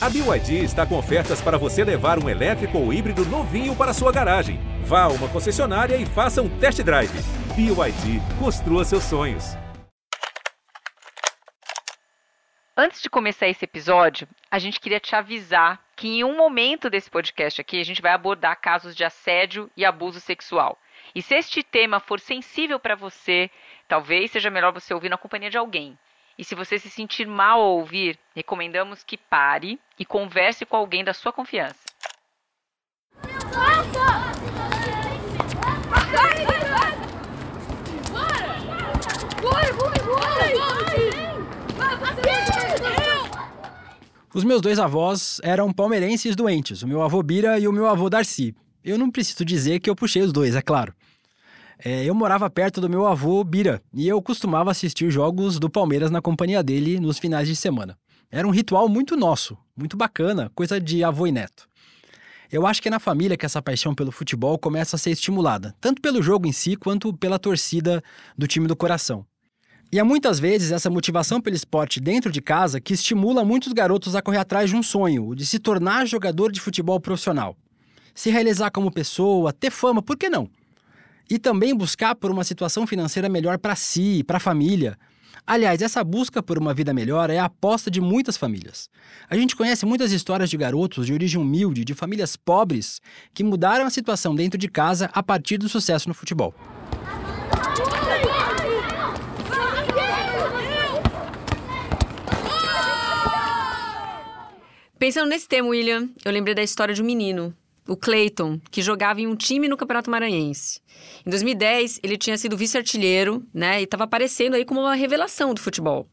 A BYD está com ofertas para você levar um elétrico ou híbrido novinho para sua garagem. Vá a uma concessionária e faça um test drive. BYD, construa seus sonhos. Antes de começar esse episódio, a gente queria te avisar que em um momento desse podcast aqui a gente vai abordar casos de assédio e abuso sexual. E se este tema for sensível para você, talvez seja melhor você ouvir na companhia de alguém. E se você se sentir mal ao ouvir, recomendamos que pare e converse com alguém da sua confiança. Os meus dois avós eram palmeirenses doentes, o meu avô Bira e o meu avô Darcy. Eu não preciso dizer que eu puxei os dois, é claro. É, eu morava perto do meu avô Bira e eu costumava assistir jogos do Palmeiras na companhia dele nos finais de semana. Era um ritual muito nosso, muito bacana, coisa de avô e neto. Eu acho que é na família que essa paixão pelo futebol começa a ser estimulada, tanto pelo jogo em si quanto pela torcida do time do coração. E há muitas vezes essa motivação pelo esporte dentro de casa que estimula muitos garotos a correr atrás de um sonho, de se tornar jogador de futebol profissional. Se realizar como pessoa, ter fama, por que não? E também buscar por uma situação financeira melhor para si, para a família. Aliás, essa busca por uma vida melhor é a aposta de muitas famílias. A gente conhece muitas histórias de garotos de origem humilde, de famílias pobres, que mudaram a situação dentro de casa a partir do sucesso no futebol. Pensando nesse tema, William, eu lembrei da história de um menino, o Clayton, que jogava em um time no Campeonato Maranhense. Em 2010, ele tinha sido vice-artilheiro, né, e estava aparecendo aí como uma revelação do futebol.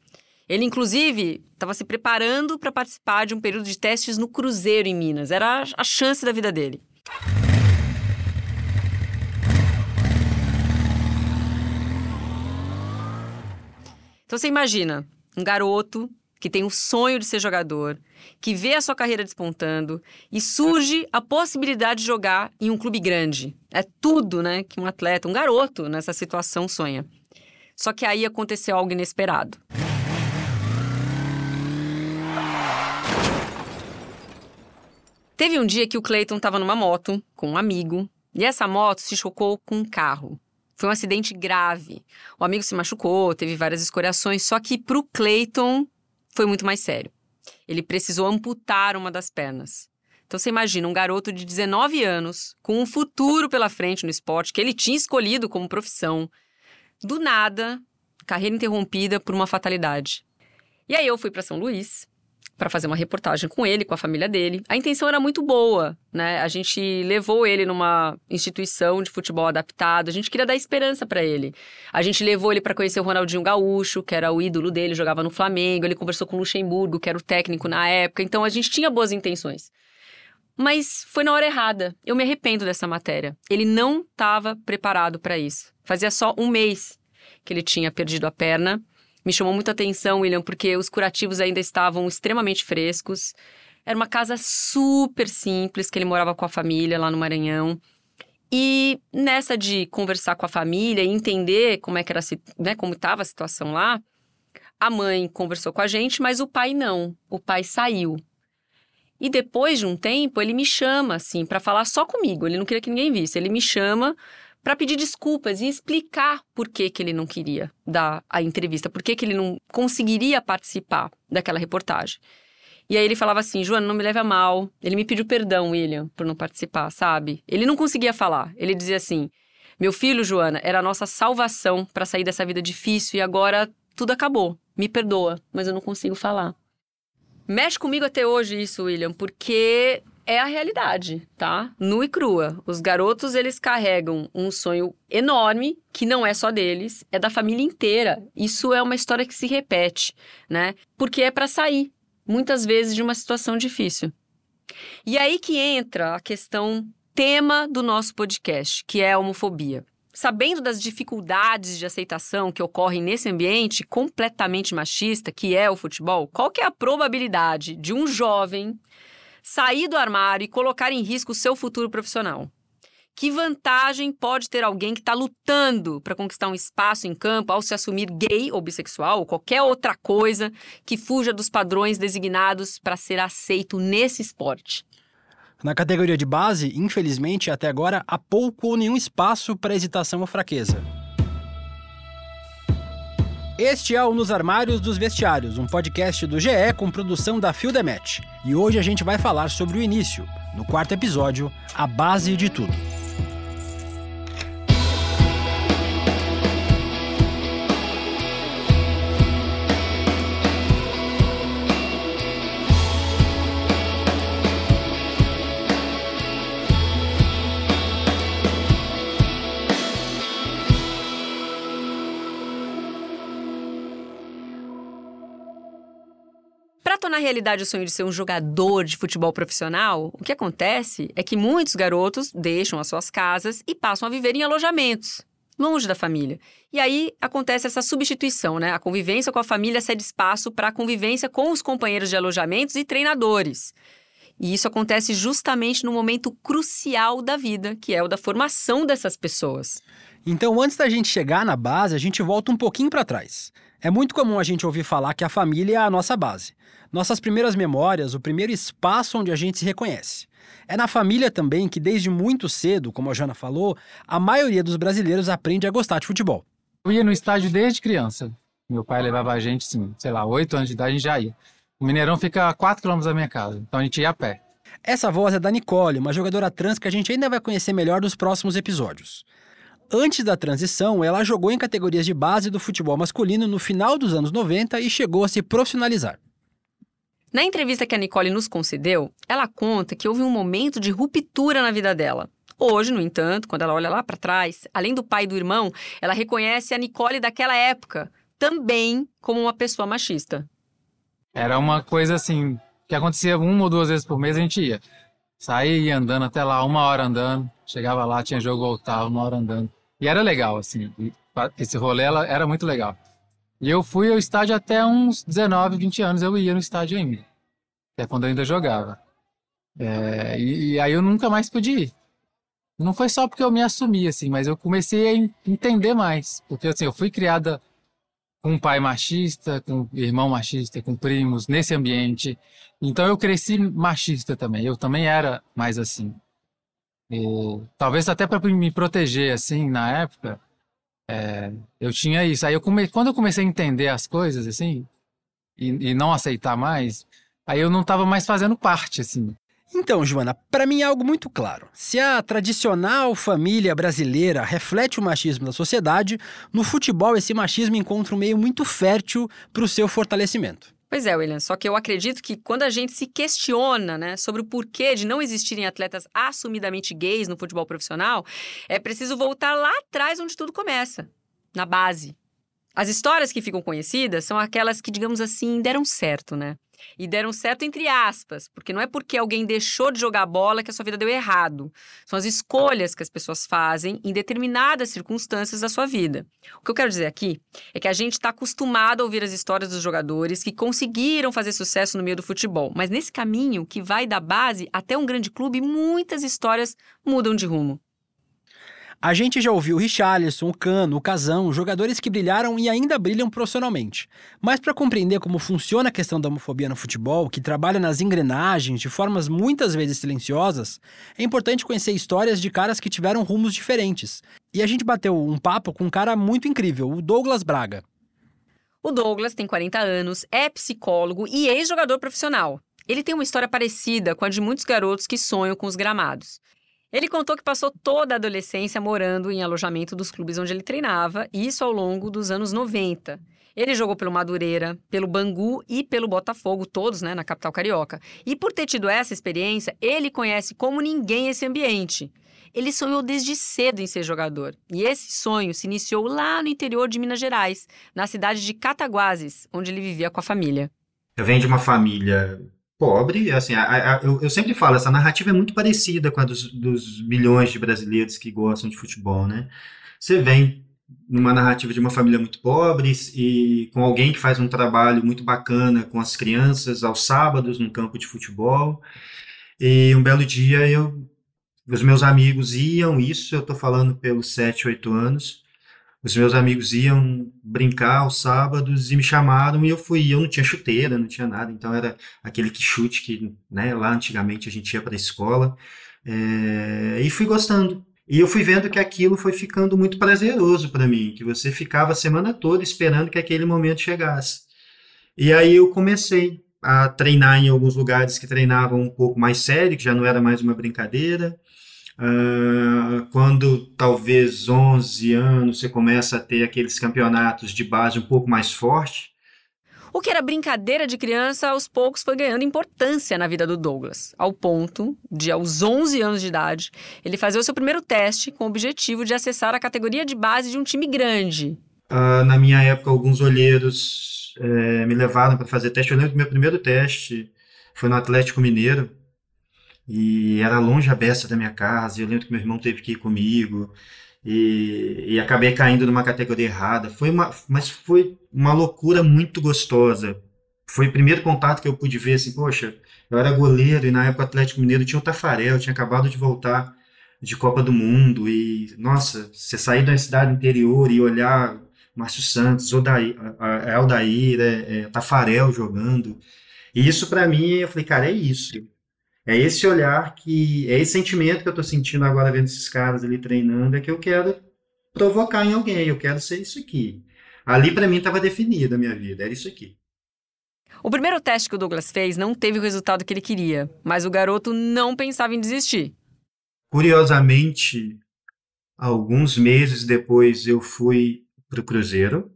Ele, inclusive, estava se preparando para participar de um período de testes no Cruzeiro, em Minas. Era a chance da vida dele. Então você imagina um garoto que tem o sonho de ser jogador, que vê a sua carreira despontando e surge a possibilidade de jogar em um clube grande. É tudo, né, que um atleta, um garoto nessa situação sonha. Só que aí aconteceu algo inesperado. Teve um dia que o Clayton estava numa moto com um amigo e essa moto se chocou com um carro. Foi um acidente grave. O amigo se machucou, teve várias escoriações, só que para o Clayton foi muito mais sério. Ele precisou amputar uma das pernas. Então você imagina um garoto de 19 anos, com um futuro pela frente no esporte, que ele tinha escolhido como profissão. Do nada, carreira interrompida por uma fatalidade. E aí eu fui para São Luís, para fazer uma reportagem com ele, com a família dele. A intenção era muito boa, né? A gente levou ele numa instituição de futebol adaptado, a gente queria dar esperança para ele. A gente levou ele para conhecer o Ronaldinho Gaúcho, que era o ídolo dele, jogava no Flamengo, ele conversou com o Luxemburgo, que era o técnico na época. Então a gente tinha boas intenções. Mas foi na hora errada. Eu me arrependo dessa matéria. Ele não estava preparado para isso. Fazia só um mês que ele tinha perdido a perna me chamou muita atenção, William, porque os curativos ainda estavam extremamente frescos. Era uma casa super simples, que ele morava com a família lá no Maranhão. E nessa de conversar com a família e entender como é que era, né, como estava a situação lá, a mãe conversou com a gente, mas o pai não. O pai saiu. E depois de um tempo, ele me chama assim para falar só comigo. Ele não queria que ninguém visse. Ele me chama para pedir desculpas e explicar por que, que ele não queria dar a entrevista, por que, que ele não conseguiria participar daquela reportagem. E aí ele falava assim: Joana, não me leve a mal. Ele me pediu perdão, William, por não participar, sabe? Ele não conseguia falar. Ele dizia assim: Meu filho, Joana, era a nossa salvação para sair dessa vida difícil e agora tudo acabou. Me perdoa, mas eu não consigo falar. Mexe comigo até hoje isso, William, porque é a realidade, tá? Nua e crua. Os garotos, eles carregam um sonho enorme, que não é só deles, é da família inteira. Isso é uma história que se repete, né? Porque é para sair, muitas vezes, de uma situação difícil. E aí que entra a questão tema do nosso podcast, que é a homofobia. Sabendo das dificuldades de aceitação que ocorrem nesse ambiente completamente machista, que é o futebol, qual que é a probabilidade de um jovem sair do armário e colocar em risco o seu futuro profissional. Que vantagem pode ter alguém que está lutando para conquistar um espaço em campo ao se assumir gay ou bissexual ou qualquer outra coisa que fuja dos padrões designados para ser aceito nesse esporte? Na categoria de base, infelizmente, até agora há pouco ou nenhum espaço para hesitação ou fraqueza. Este é o Nos Armários dos Vestiários, um podcast do GE com produção da Fildemet. E hoje a gente vai falar sobre o início, no quarto episódio, a base de tudo. Tornar realidade o sonho de ser um jogador de futebol profissional, o que acontece é que muitos garotos deixam as suas casas e passam a viver em alojamentos, longe da família. E aí acontece essa substituição, né? A convivência com a família cede espaço para a convivência com os companheiros de alojamentos e treinadores. E isso acontece justamente no momento crucial da vida, que é o da formação dessas pessoas. Então, antes da gente chegar na base, a gente volta um pouquinho para trás. É muito comum a gente ouvir falar que a família é a nossa base. Nossas primeiras memórias, o primeiro espaço onde a gente se reconhece. É na família também que, desde muito cedo, como a Jana falou, a maioria dos brasileiros aprende a gostar de futebol. Eu ia no estádio desde criança. Meu pai levava a gente, assim, sei lá, oito anos de idade, a gente já ia. O Mineirão fica a 4 quilômetros da minha casa, então a gente ia a pé. Essa voz é da Nicole, uma jogadora trans que a gente ainda vai conhecer melhor nos próximos episódios. Antes da transição, ela jogou em categorias de base do futebol masculino no final dos anos 90 e chegou a se profissionalizar. Na entrevista que a Nicole nos concedeu, ela conta que houve um momento de ruptura na vida dela. Hoje, no entanto, quando ela olha lá para trás, além do pai e do irmão, ela reconhece a Nicole daquela época também como uma pessoa machista. Era uma coisa assim, que acontecia uma ou duas vezes por mês, a gente ia. Saía andando até lá, uma hora andando, chegava lá, tinha jogo, voltava, uma hora andando. E era legal, assim, esse rolê ela, era muito legal. E eu fui ao estádio até uns 19, 20 anos, eu ia no estádio ainda. Que é quando eu ainda jogava. É, e, e, aí eu nunca mais pude ir. Não foi só porque eu me assumi, assim, mas eu comecei a entender mais. Porque, assim, eu fui criada com um pai machista, com irmão machista, com primos, nesse ambiente. Então eu cresci machista também. Eu também era mais assim. E, talvez até para me proteger, assim, na época, é, eu tinha isso. Aí eu come... quando eu comecei a entender as coisas, assim, e, e não aceitar mais, aí eu não estava mais fazendo parte, assim. Então, Joana, para mim é algo muito claro. Se a tradicional família brasileira reflete o machismo da sociedade, no futebol esse machismo encontra um meio muito fértil para o seu fortalecimento. Pois é, William, só que eu acredito que quando a gente se questiona né, sobre o porquê de não existirem atletas assumidamente gays no futebol profissional, é preciso voltar lá atrás onde tudo começa na base. As histórias que ficam conhecidas são aquelas que, digamos assim, deram certo, né? E deram certo entre aspas, porque não é porque alguém deixou de jogar bola que a sua vida deu errado. São as escolhas que as pessoas fazem em determinadas circunstâncias da sua vida. O que eu quero dizer aqui é que a gente está acostumado a ouvir as histórias dos jogadores que conseguiram fazer sucesso no meio do futebol, mas nesse caminho que vai da base até um grande clube, muitas histórias mudam de rumo. A gente já ouviu o Richarlison, o Cano, o Casão, jogadores que brilharam e ainda brilham profissionalmente. Mas para compreender como funciona a questão da homofobia no futebol, que trabalha nas engrenagens de formas muitas vezes silenciosas, é importante conhecer histórias de caras que tiveram rumos diferentes. E a gente bateu um papo com um cara muito incrível, o Douglas Braga. O Douglas tem 40 anos, é psicólogo e ex-jogador profissional. Ele tem uma história parecida com a de muitos garotos que sonham com os gramados. Ele contou que passou toda a adolescência morando em alojamento dos clubes onde ele treinava, e isso ao longo dos anos 90. Ele jogou pelo Madureira, pelo Bangu e pelo Botafogo, todos né, na capital carioca. E por ter tido essa experiência, ele conhece como ninguém esse ambiente. Ele sonhou desde cedo em ser jogador. E esse sonho se iniciou lá no interior de Minas Gerais, na cidade de Cataguases, onde ele vivia com a família. Eu venho de uma família pobre, assim, a, a, eu, eu, sempre falo, essa narrativa é muito parecida com a dos, dos milhões de brasileiros que gostam de futebol, né? Você vem numa narrativa de uma família muito pobre e com alguém que faz um trabalho muito bacana com as crianças aos sábados no campo de futebol. E um belo dia eu os meus amigos iam, isso eu estou falando pelos 7, 8 anos, os meus amigos iam brincar aos sábados e me chamaram e eu fui. Eu não tinha chuteira, não tinha nada, então era aquele que chute que né, lá antigamente a gente ia para a escola. É, e fui gostando. E eu fui vendo que aquilo foi ficando muito prazeroso para mim, que você ficava a semana toda esperando que aquele momento chegasse. E aí eu comecei a treinar em alguns lugares que treinavam um pouco mais sério, que já não era mais uma brincadeira. Uh, quando talvez 11 anos você começa a ter aqueles campeonatos de base um pouco mais forte. O que era brincadeira de criança, aos poucos foi ganhando importância na vida do Douglas, ao ponto de, aos 11 anos de idade, ele fazer o seu primeiro teste com o objetivo de acessar a categoria de base de um time grande. Uh, na minha época, alguns olheiros é, me levaram para fazer teste. Eu lembro que meu primeiro teste foi no Atlético Mineiro. E era longe a beça da minha casa, eu lembro que meu irmão teve que ir comigo, e, e acabei caindo numa categoria errada. Foi uma, mas foi uma loucura muito gostosa. Foi o primeiro contato que eu pude ver, assim, poxa, eu era goleiro, e na época o Atlético Mineiro tinha o Tafarel, tinha acabado de voltar de Copa do Mundo, e, nossa, você sair da cidade interior e olhar Márcio Santos, Odair, Aldair, é, é, Tafarel jogando, e isso para mim, eu falei, cara, é isso. É esse olhar que. É esse sentimento que eu estou sentindo agora vendo esses caras ali treinando, é que eu quero provocar em alguém, eu quero ser isso aqui. Ali para mim estava definida a minha vida, era isso aqui. O primeiro teste que o Douglas fez não teve o resultado que ele queria, mas o garoto não pensava em desistir. Curiosamente, alguns meses depois eu fui para o Cruzeiro.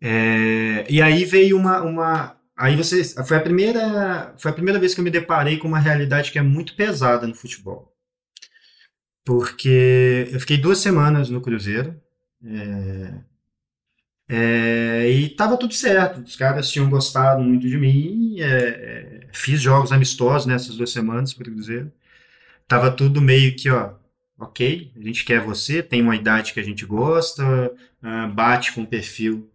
É, e aí veio uma, uma, Aí você, foi a primeira, foi a primeira vez que eu me deparei com uma realidade que é muito pesada no futebol. Porque eu fiquei duas semanas no Cruzeiro, é, é, e tava tudo certo. Os caras tinham gostado muito de mim. É, é fiz jogos amistosos nessas duas semanas para Cruzeiro. Tava tudo meio que, ó, ok, a gente quer você, tem uma idade que a gente gosta, uh, bate com o perfil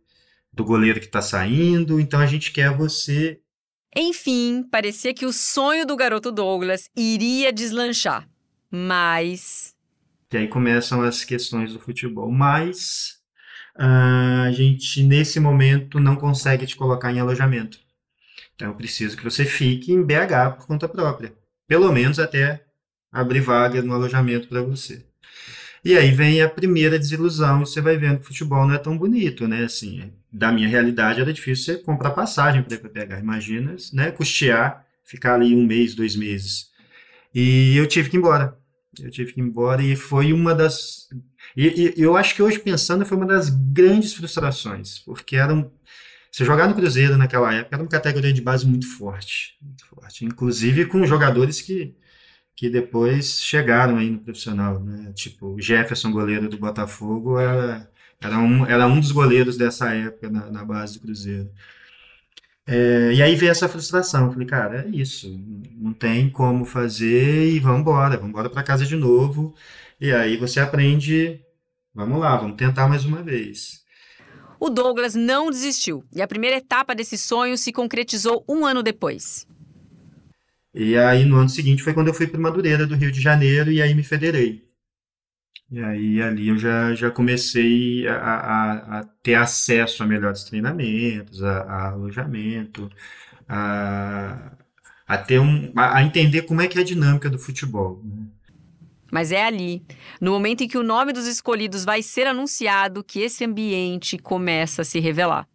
do goleiro que está saindo, então a gente quer você. Enfim, parecia que o sonho do garoto Douglas iria deslanchar. Mas. E aí começam as questões do futebol. Mas uh, a gente, nesse momento, não consegue te colocar em alojamento. Então eu preciso que você fique em BH por conta própria. Pelo menos até abrir vaga no alojamento para você. E aí vem a primeira desilusão, e você vai vendo que o futebol não é tão bonito, né? Assim, da minha realidade era difícil você comprar passagem para pegar. Imagina, né? Custear, ficar ali um mês, dois meses. E eu tive que ir embora. Eu tive que ir embora e foi uma das. E, e eu acho que hoje pensando foi uma das grandes frustrações, porque era um, você jogar no Cruzeiro naquela época era uma categoria de base muito forte, muito forte. Inclusive com jogadores que que depois chegaram aí no profissional, né? Tipo, o Jefferson, goleiro do Botafogo, era, era, um, era um dos goleiros dessa época na, na base do Cruzeiro. É, e aí veio essa frustração. Falei, cara, é isso. Não tem como fazer e vamos embora. Vamos embora para casa de novo. E aí você aprende. Vamos lá, vamos tentar mais uma vez. O Douglas não desistiu e a primeira etapa desse sonho se concretizou um ano depois. E aí, no ano seguinte, foi quando eu fui para Madureira, do Rio de Janeiro, e aí me federei. E aí, ali eu já, já comecei a, a, a ter acesso a melhores treinamentos, a, a alojamento, a, a, ter um, a, entender como é que é a dinâmica do futebol. Né? Mas é ali, no momento em que o nome dos escolhidos vai ser anunciado, que esse ambiente começa a se revelar.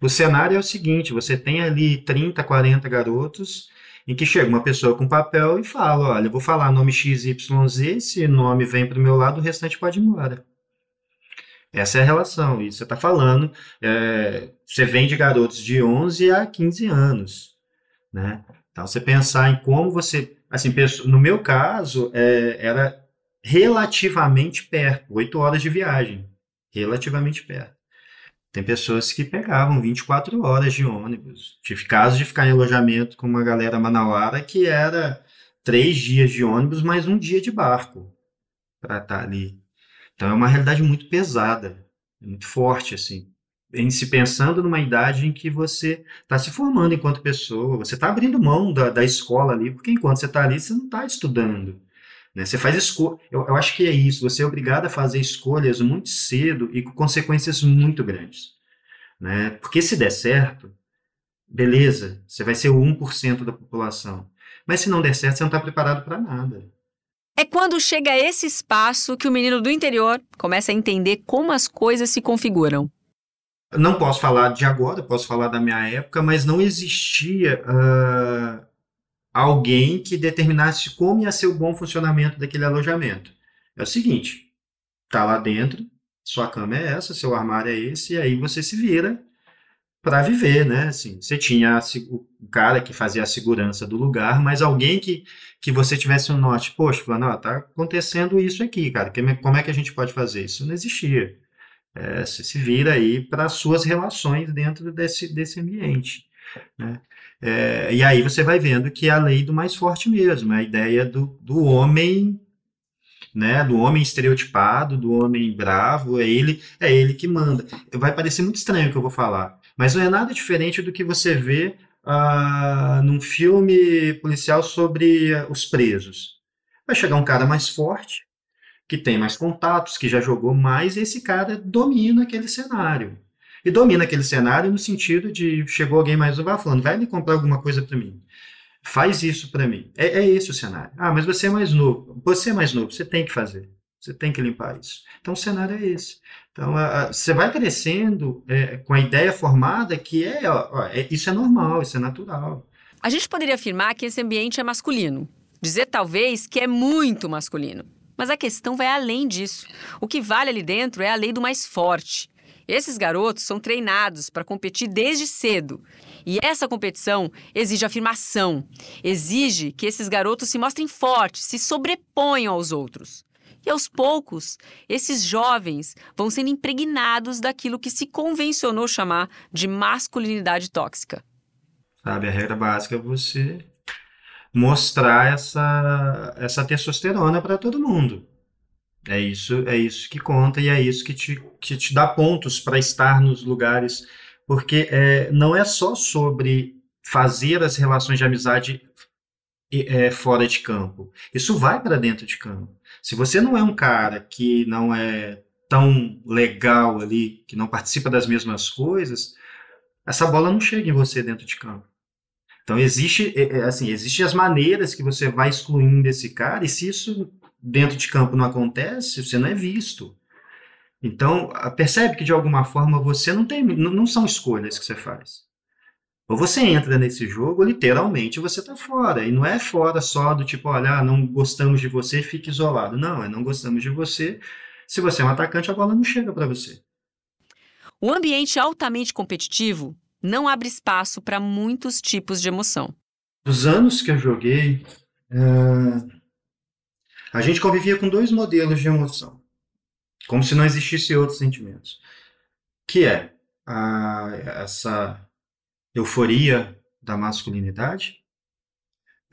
O cenário é o seguinte: você tem ali 30, 40 garotos em que chega uma pessoa com papel e fala, olha, eu vou falar nome XYZ, se nome vem para o meu lado, o restante pode ir embora. Essa é a relação, e você está falando, é, você vende garotos de 11 a 15 anos, né? Então, você pensar em como você, assim, no meu caso, é, era relativamente perto, 8 horas de viagem, relativamente perto. Tem pessoas que pegavam 24 horas de ônibus. Tive casos de ficar em alojamento com uma galera manauara que era três dias de ônibus mais um dia de barco para estar tá ali. Então é uma realidade muito pesada, muito forte assim. Em se pensando numa idade em que você está se formando enquanto pessoa, você está abrindo mão da, da escola ali, porque enquanto você está ali, você não está estudando. Né? Você faz escolha. Eu, eu acho que é isso. Você é obrigado a fazer escolhas muito cedo e com consequências muito grandes. Né? Porque se der certo, beleza, você vai ser o 1% da população. Mas se não der certo, você não está preparado para nada. É quando chega a esse espaço que o menino do interior começa a entender como as coisas se configuram. Não posso falar de agora, posso falar da minha época, mas não existia uh, alguém que determinasse como ia ser o bom funcionamento daquele alojamento. É o seguinte: tá lá dentro, sua cama é essa, seu armário é esse, e aí você se vira para viver, né? Assim, você tinha o cara que fazia a segurança do lugar, mas alguém que, que você tivesse um norte, poxa, falando, ó, tá acontecendo isso aqui, cara, como é que a gente pode fazer? Isso não existia. É, você se vira aí para suas relações dentro desse, desse ambiente, né? É, e aí você vai vendo que é a lei do mais forte mesmo, a ideia do, do homem, né, do homem estereotipado, do homem bravo, é ele, é ele que manda. Vai parecer muito estranho o que eu vou falar, mas não é nada diferente do que você vê uh, num filme policial sobre os presos. Vai chegar um cara mais forte, que tem mais contatos, que já jogou mais, e esse cara domina aquele cenário. E domina aquele cenário no sentido de chegou alguém mais novo falando, vai me comprar alguma coisa para mim. Faz isso para mim. É, é esse o cenário. Ah, mas você é mais novo. Você é mais novo, você tem que fazer. Você tem que limpar isso. Então o cenário é esse. Então a, a, você vai crescendo é, com a ideia formada que é, ó, é, isso é normal, isso é natural. A gente poderia afirmar que esse ambiente é masculino. Dizer talvez que é muito masculino. Mas a questão vai além disso. O que vale ali dentro é a lei do mais forte. Esses garotos são treinados para competir desde cedo. E essa competição exige afirmação, exige que esses garotos se mostrem fortes, se sobreponham aos outros. E aos poucos, esses jovens vão sendo impregnados daquilo que se convencionou chamar de masculinidade tóxica. Sabe, a regra básica é você mostrar essa, essa testosterona para todo mundo. É isso, é isso que conta e é isso que te, que te dá pontos para estar nos lugares, porque é, não é só sobre fazer as relações de amizade é, fora de campo. Isso vai para dentro de campo. Se você não é um cara que não é tão legal ali, que não participa das mesmas coisas, essa bola não chega em você dentro de campo. Então existe, é, é, assim, existem as maneiras que você vai excluindo esse cara, e se isso dentro de campo não acontece, você não é visto. Então, percebe que de alguma forma você não tem, não são escolhas que você faz. Ou você entra nesse jogo, literalmente você está fora. E não é fora só do tipo, olha, ah, não gostamos de você, fique isolado. Não, é não gostamos de você. Se você é um atacante, a bola não chega para você. O ambiente altamente competitivo não abre espaço para muitos tipos de emoção. Os anos que eu joguei, uh, a gente convivia com dois modelos de emoção, como se não existisse outros sentimentos, que é a, essa euforia da masculinidade.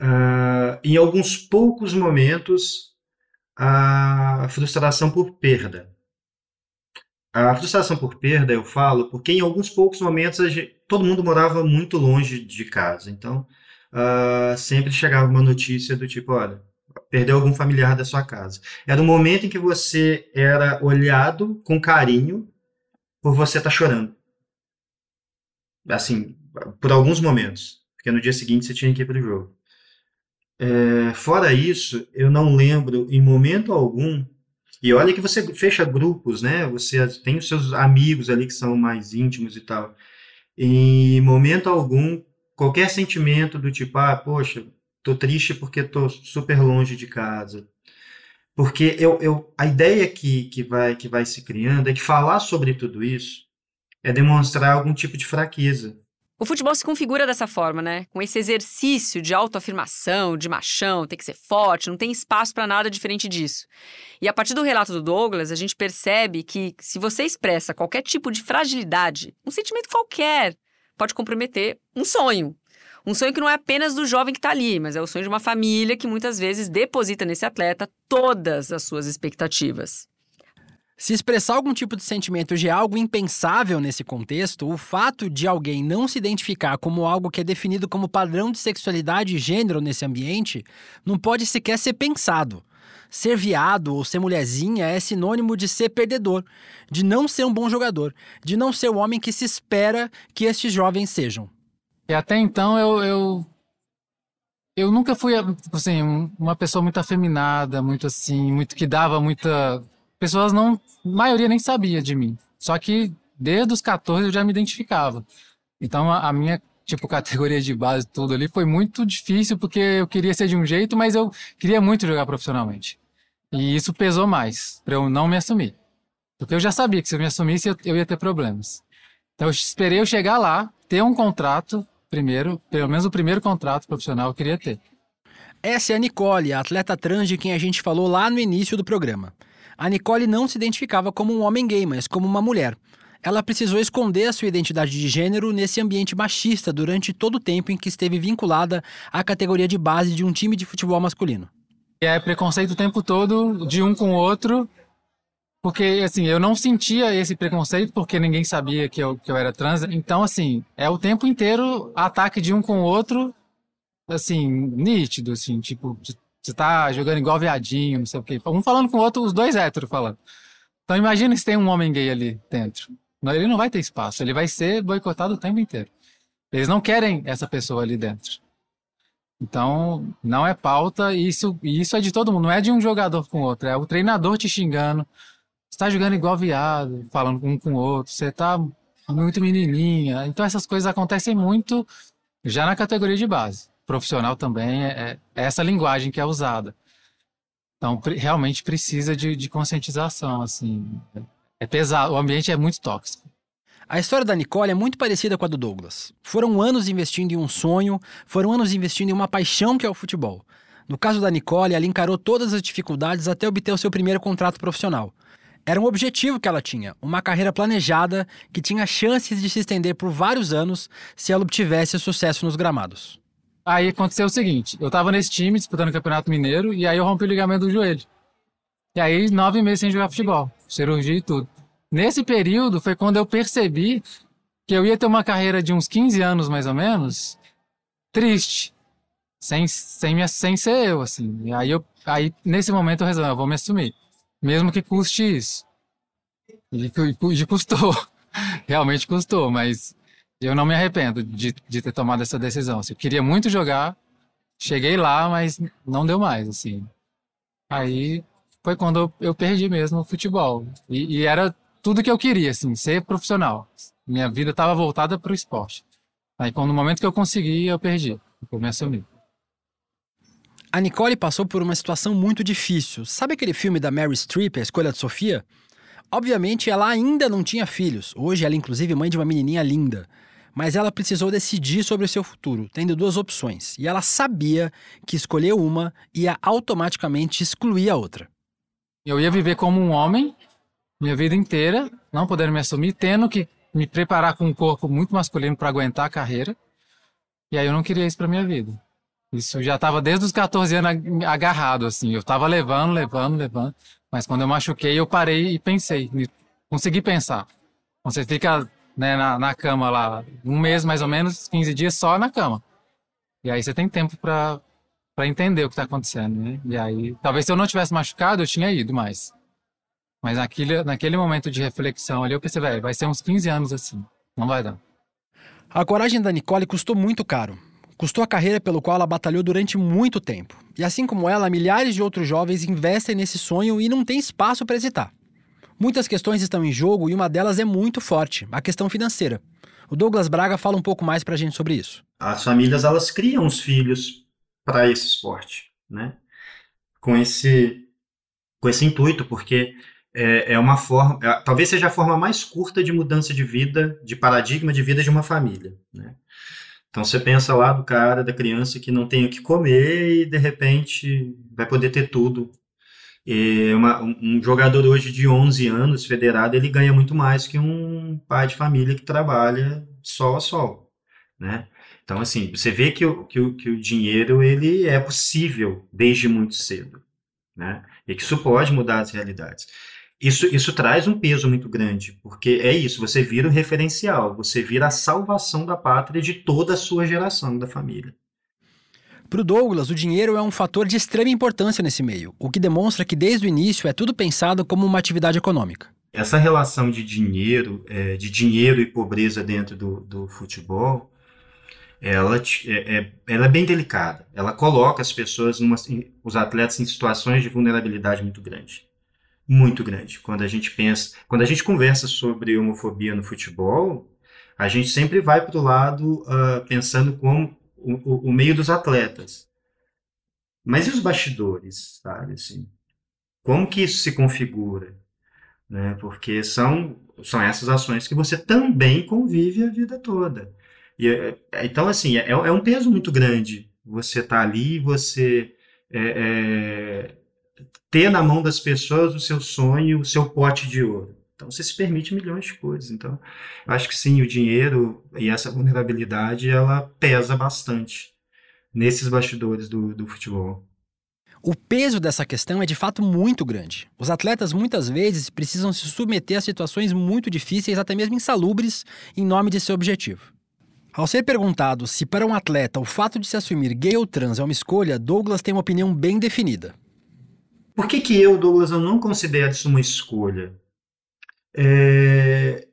Uh, em alguns poucos momentos, a frustração por perda. A frustração por perda, eu falo, porque em alguns poucos momentos gente, todo mundo morava muito longe de casa. Então, uh, sempre chegava uma notícia do tipo: olha, perdeu algum familiar da sua casa. Era um momento em que você era olhado com carinho por você estar tá chorando. Assim, por alguns momentos, porque no dia seguinte você tinha que ir para o jogo. É, fora isso, eu não lembro em momento algum. E olha que você fecha grupos, né? Você tem os seus amigos ali que são mais íntimos e tal. Em momento algum, qualquer sentimento do tipo, ah, poxa, tô triste porque tô super longe de casa. Porque eu, eu, a ideia que, que, vai, que vai se criando é que falar sobre tudo isso é demonstrar algum tipo de fraqueza. O futebol se configura dessa forma, né? Com esse exercício de autoafirmação, de machão, tem que ser forte, não tem espaço para nada diferente disso. E a partir do relato do Douglas, a gente percebe que se você expressa qualquer tipo de fragilidade, um sentimento qualquer, pode comprometer um sonho. Um sonho que não é apenas do jovem que está ali, mas é o sonho de uma família que muitas vezes deposita nesse atleta todas as suas expectativas. Se expressar algum tipo de sentimento de algo impensável nesse contexto, o fato de alguém não se identificar como algo que é definido como padrão de sexualidade e gênero nesse ambiente não pode sequer ser pensado. Ser viado ou ser mulherzinha é sinônimo de ser perdedor, de não ser um bom jogador, de não ser o homem que se espera que estes jovens sejam. E até então eu, eu, eu nunca fui assim, uma pessoa muito afeminada, muito assim, muito que dava muita. Pessoas não. A maioria nem sabia de mim. Só que desde os 14 eu já me identificava. Então a, a minha tipo, categoria de base, tudo ali, foi muito difícil porque eu queria ser de um jeito, mas eu queria muito jogar profissionalmente. E isso pesou mais, para eu não me assumir. Porque eu já sabia que se eu me assumisse, eu, eu ia ter problemas. Então eu esperei eu chegar lá, ter um contrato, primeiro, pelo menos o primeiro contrato profissional eu queria ter. Essa é a Nicole, a atleta trans de quem a gente falou lá no início do programa. A Nicole não se identificava como um homem gay, mas como uma mulher ela precisou esconder a sua identidade de gênero nesse ambiente machista durante todo o tempo em que esteve vinculada à categoria de base de um time de futebol masculino. É preconceito o tempo todo, de um com o outro, porque assim, eu não sentia esse preconceito porque ninguém sabia que eu, que eu era trans. Então, assim, é o tempo inteiro ataque de um com o outro, assim, nítido, assim, tipo, você tá jogando igual viadinho, não sei o quê. Um falando com o outro, os dois héteros falando. Então imagina se tem um homem gay ali dentro. Ele não vai ter espaço, ele vai ser boicotado o tempo inteiro. Eles não querem essa pessoa ali dentro. Então, não é pauta, e isso, isso é de todo mundo, não é de um jogador com outro, é o treinador te xingando. Você tá jogando igual viado, falando um com o outro, você tá muito menininha. Então, essas coisas acontecem muito já na categoria de base. Profissional também é, é, essa linguagem que é usada. Então, realmente precisa de, de conscientização, assim. É pesado, o ambiente é muito tóxico. A história da Nicole é muito parecida com a do Douglas. Foram anos investindo em um sonho, foram anos investindo em uma paixão que é o futebol. No caso da Nicole, ela encarou todas as dificuldades até obter o seu primeiro contrato profissional. Era um objetivo que ela tinha, uma carreira planejada que tinha chances de se estender por vários anos se ela obtivesse sucesso nos gramados. Aí aconteceu o seguinte: eu tava nesse time disputando o Campeonato Mineiro e aí eu rompi o ligamento do joelho. E aí, nove meses sem jogar futebol, cirurgia e tudo. Nesse período foi quando eu percebi que eu ia ter uma carreira de uns 15 anos, mais ou menos, triste. Sem, sem, sem ser eu, assim. E aí, eu, aí, nesse momento, eu resolvi, eu vou me assumir. Mesmo que custe isso. E, custou. Realmente custou, mas eu não me arrependo de, de ter tomado essa decisão. Assim, eu queria muito jogar, cheguei lá, mas não deu mais, assim. Aí foi quando eu, perdi mesmo o futebol. E, e, era tudo que eu queria, assim, ser profissional. Minha vida estava voltada para o esporte. Aí, quando no momento que eu consegui, eu perdi. Eu me. A Nicole passou por uma situação muito difícil. Sabe aquele filme da Mary Streep, A Escolha de Sofia? Obviamente, ela ainda não tinha filhos. Hoje, ela é inclusive mãe de uma menininha linda. Mas ela precisou decidir sobre o seu futuro, tendo duas opções. E ela sabia que escolher uma ia automaticamente excluir a outra. Eu ia viver como um homem minha vida inteira, não podendo me assumir, tendo que me preparar com um corpo muito masculino para aguentar a carreira. E aí eu não queria isso para minha vida. Isso já estava desde os 14 anos agarrado, assim. Eu estava levando, levando, levando. Mas quando eu machuquei, eu parei e pensei. Consegui pensar. Você fica né, na, na cama lá um mês mais ou menos, 15 dias só na cama. E aí você tem tempo para para entender o que está acontecendo, né? E aí, talvez se eu não tivesse machucado, eu tinha ido mais. Mas naquele, naquele momento de reflexão ali, eu pensei, velho, vai ser uns 15 anos assim. Não vai dar. A coragem da Nicole custou muito caro. Custou a carreira pelo qual ela batalhou durante muito tempo. E assim como ela, milhares de outros jovens investem nesse sonho e não tem espaço para hesitar. Muitas questões estão em jogo e uma delas é muito forte, a questão financeira. O Douglas Braga fala um pouco mais para a gente sobre isso. As famílias elas criam os filhos para esse esporte, né? Com esse, com esse intuito, porque é, é uma forma, é, talvez seja a forma mais curta de mudança de vida, de paradigma de vida de uma família, né? Então você pensa lá do cara, da criança que não tem o que comer e de repente vai poder ter tudo. E uma, um jogador hoje de 11 anos, federado, ele ganha muito mais que um pai de família que trabalha sol a sol, né? Então, assim, você vê que o, que o, que o dinheiro ele é possível desde muito cedo, né? E que isso pode mudar as realidades. Isso, isso traz um peso muito grande, porque é isso, você vira o referencial, você vira a salvação da pátria de toda a sua geração da família. Para o Douglas, o dinheiro é um fator de extrema importância nesse meio, o que demonstra que desde o início é tudo pensado como uma atividade econômica. Essa relação de dinheiro, é, de dinheiro e pobreza dentro do, do futebol, ela é, é, ela é bem delicada. Ela coloca as pessoas, numa, os atletas, em situações de vulnerabilidade muito grande. Muito grande. Quando a gente pensa, quando a gente conversa sobre homofobia no futebol, a gente sempre vai para o lado uh, pensando como o, o, meio dos atletas. Mas e os bastidores, sabe? Assim, como que isso se configura? Né? Porque são, são essas ações que você também convive a vida toda. E, é, então, assim, é, é um peso muito grande você tá ali, você é, é, ter na mão das pessoas o seu sonho, o seu pote de ouro. Então, você se permite milhões de coisas. Então, eu acho que sim, o dinheiro e essa vulnerabilidade, ela pesa bastante nesses bastidores do, do futebol. O peso dessa questão é de fato muito grande. Os atletas muitas vezes precisam se submeter a situações muito difíceis, até mesmo insalubres, em nome de seu objetivo. Ao ser perguntado se para um atleta o fato de se assumir gay ou trans é uma escolha, Douglas tem uma opinião bem definida. Por que, que eu, Douglas, eu não considero isso uma escolha? É...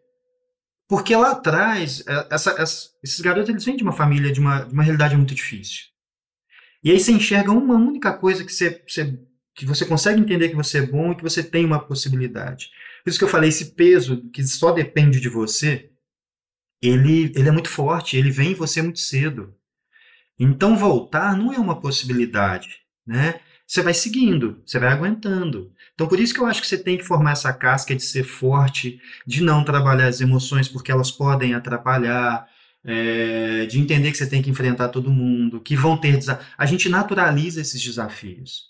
Porque lá atrás, é, essa, essa, esses garotos eles vêm de uma família, de uma, de uma realidade muito difícil. E aí você enxerga uma única coisa que você, você, que você consegue entender que você é bom e que você tem uma possibilidade. Por isso que eu falei, esse peso que só depende de você, ele, ele é muito forte, ele vem em você muito cedo. Então voltar não é uma possibilidade, né? Você vai seguindo, você vai aguentando. Então por isso que eu acho que você tem que formar essa casca de ser forte, de não trabalhar as emoções porque elas podem atrapalhar, é, de entender que você tem que enfrentar todo mundo, que vão ter desafios. A gente naturaliza esses desafios,